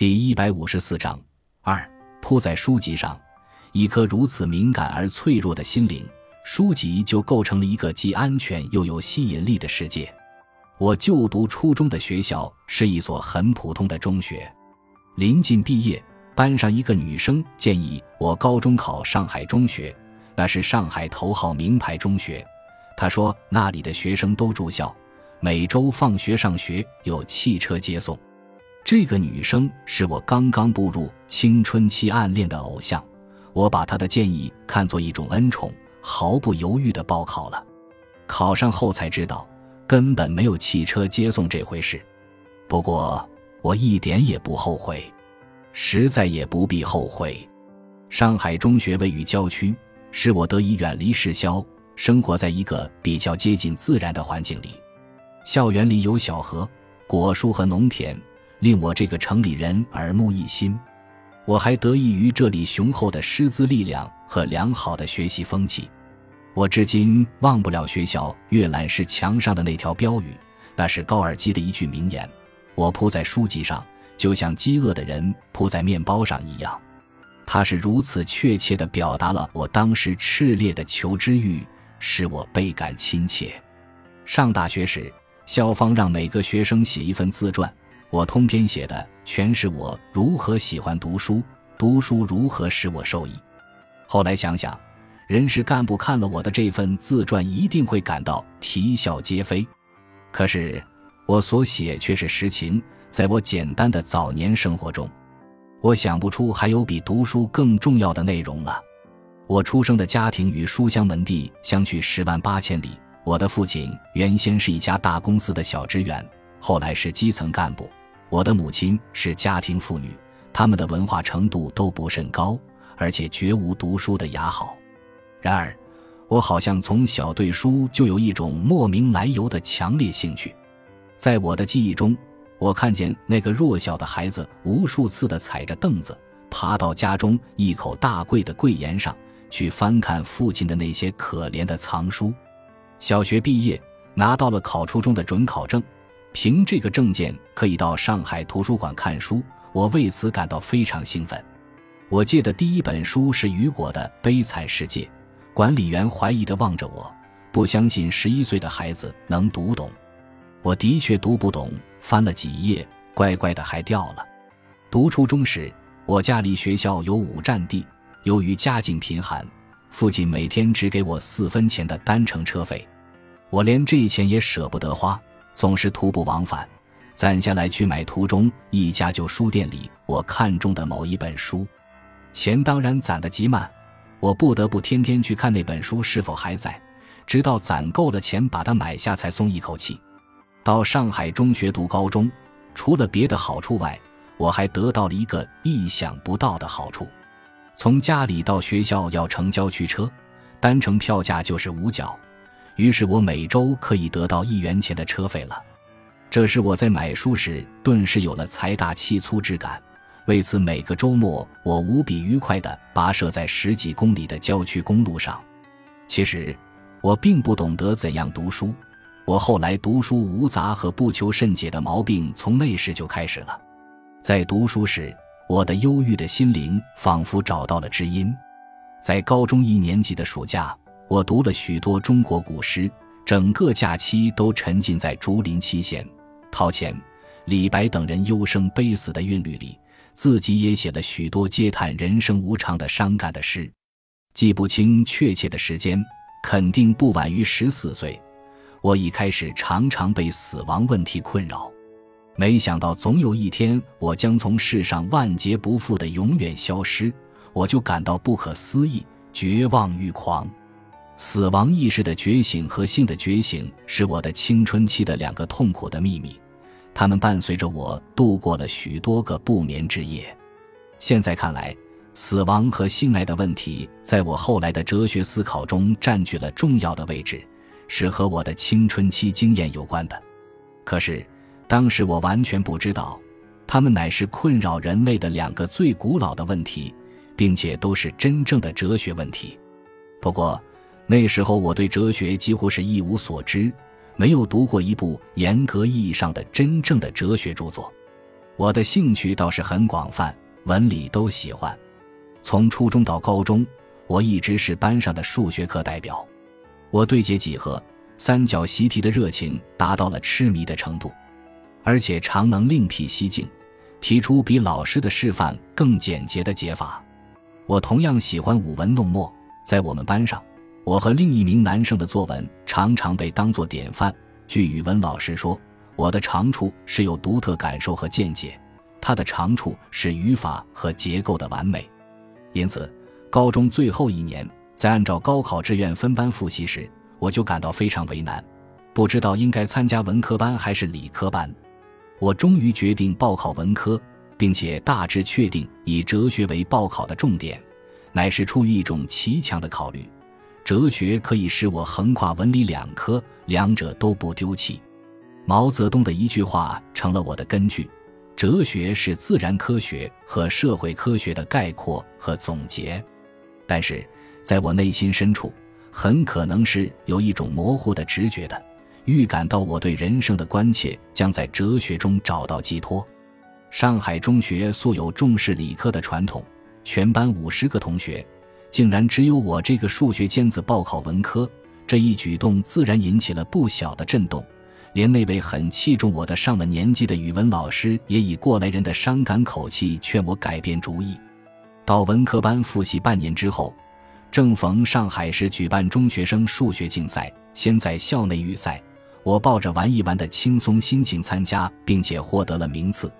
第一百五十四章二铺在书籍上，一颗如此敏感而脆弱的心灵，书籍就构成了一个既安全又有吸引力的世界。我就读初中的学校是一所很普通的中学，临近毕业，班上一个女生建议我高中考上海中学，那是上海头号名牌中学。她说那里的学生都住校，每周放学上学有汽车接送。这个女生是我刚刚步入青春期暗恋的偶像，我把她的建议看作一种恩宠，毫不犹豫地报考了。考上后才知道，根本没有汽车接送这回事。不过我一点也不后悔，实在也不必后悔。上海中学位于郊区，使我得以远离市郊，生活在一个比较接近自然的环境里。校园里有小河、果树和农田。令我这个城里人耳目一新，我还得益于这里雄厚的师资力量和良好的学习风气。我至今忘不了学校阅览室墙上的那条标语，那是高尔基的一句名言。我铺在书籍上，就像饥饿的人铺在面包上一样。它是如此确切地表达了我当时炽烈的求知欲，使我倍感亲切。上大学时，校方让每个学生写一份自传。我通篇写的全是我如何喜欢读书，读书如何使我受益。后来想想，人事干部看了我的这份自传，一定会感到啼笑皆非。可是我所写却是实情，在我简单的早年生活中，我想不出还有比读书更重要的内容了。我出生的家庭与书香门第相距十万八千里。我的父亲原先是一家大公司的小职员，后来是基层干部。我的母亲是家庭妇女，他们的文化程度都不甚高，而且绝无读书的雅好。然而，我好像从小对书就有一种莫名来由的强烈兴趣。在我的记忆中，我看见那个弱小的孩子无数次的踩着凳子，爬到家中一口大柜的柜沿上去翻看父亲的那些可怜的藏书。小学毕业，拿到了考初中的准考证。凭这个证件可以到上海图书馆看书，我为此感到非常兴奋。我借的第一本书是雨果的《悲惨世界》，管理员怀疑地望着我，不相信十一岁的孩子能读懂。我的确读不懂，翻了几页，乖乖的还掉了。读初中时，我家离学校有五站地，由于家境贫寒，父亲每天只给我四分钱的单程车费，我连这钱也舍不得花。总是徒步往返，攒下来去买途中一家旧书店里我看中的某一本书。钱当然攒得极慢，我不得不天天去看那本书是否还在，直到攒够了钱把它买下才松一口气。到上海中学读高中，除了别的好处外，我还得到了一个意想不到的好处：从家里到学校要乘郊区车，单程票价就是五角。于是我每周可以得到一元钱的车费了，这使我在买书时顿时有了财大气粗之感。为此，每个周末我无比愉快地跋涉在十几公里的郊区公路上。其实，我并不懂得怎样读书。我后来读书无杂和不求甚解的毛病从那时就开始了。在读书时，我的忧郁的心灵仿佛找到了知音。在高中一年级的暑假。我读了许多中国古诗，整个假期都沉浸在竹林七贤、陶潜、李白等人忧生悲死的韵律里，自己也写了许多嗟叹人生无常的伤感的诗。记不清确切的时间，肯定不晚于十四岁。我一开始常常被死亡问题困扰，没想到总有一天我将从世上万劫不复的永远消失，我就感到不可思议、绝望欲狂。死亡意识的觉醒和性的觉醒是我的青春期的两个痛苦的秘密，它们伴随着我度过了许多个不眠之夜。现在看来，死亡和性爱的问题在我后来的哲学思考中占据了重要的位置，是和我的青春期经验有关的。可是，当时我完全不知道，它们乃是困扰人类的两个最古老的问题，并且都是真正的哲学问题。不过，那时候我对哲学几乎是一无所知，没有读过一部严格意义上的真正的哲学著作。我的兴趣倒是很广泛，文理都喜欢。从初中到高中，我一直是班上的数学课代表。我对解几何、三角习题的热情达到了痴迷的程度，而且常能另辟蹊径，提出比老师的示范更简洁的解法。我同样喜欢舞文弄墨，在我们班上，我和另一名男生的作文常常被当作典范。据语文老师说，我的长处是有独特感受和见解，他的长处是语法和结构的完美。因此，高中最后一年，在按照高考志愿分班复习时，我就感到非常为难，不知道应该参加文科班还是理科班。我终于决定报考文科。并且大致确定以哲学为报考的重点，乃是出于一种奇强的考虑：哲学可以使我横跨文理两科，两者都不丢弃。毛泽东的一句话成了我的根据：哲学是自然科学和社会科学的概括和总结。但是，在我内心深处，很可能是有一种模糊的直觉的预感到，我对人生的关切将在哲学中找到寄托。上海中学素有重视理科的传统，全班五十个同学，竟然只有我这个数学尖子报考文科。这一举动自然引起了不小的震动，连那位很器重我的上了年纪的语文老师也以过来人的伤感口气劝我改变主意。到文科班复习半年之后，正逢上海市举办中学生数学竞赛，先在校内预赛，我抱着玩一玩的轻松心情参加，并且获得了名次。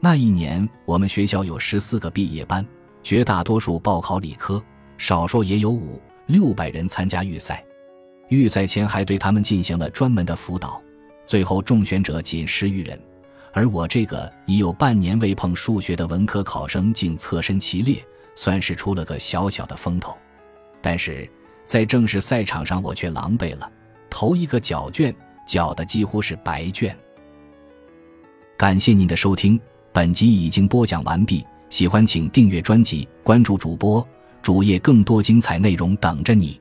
那一年，我们学校有十四个毕业班，绝大多数报考理科，少说也有五六百人参加预赛。预赛前还对他们进行了专门的辅导，最后中选者仅十余人，而我这个已有半年未碰数学的文科考生竟侧身其列，算是出了个小小的风头。但是在正式赛场上，我却狼狈了，头一个缴卷缴的几乎是白卷。感谢您的收听。本集已经播讲完毕，喜欢请订阅专辑，关注主播主页，更多精彩内容等着你。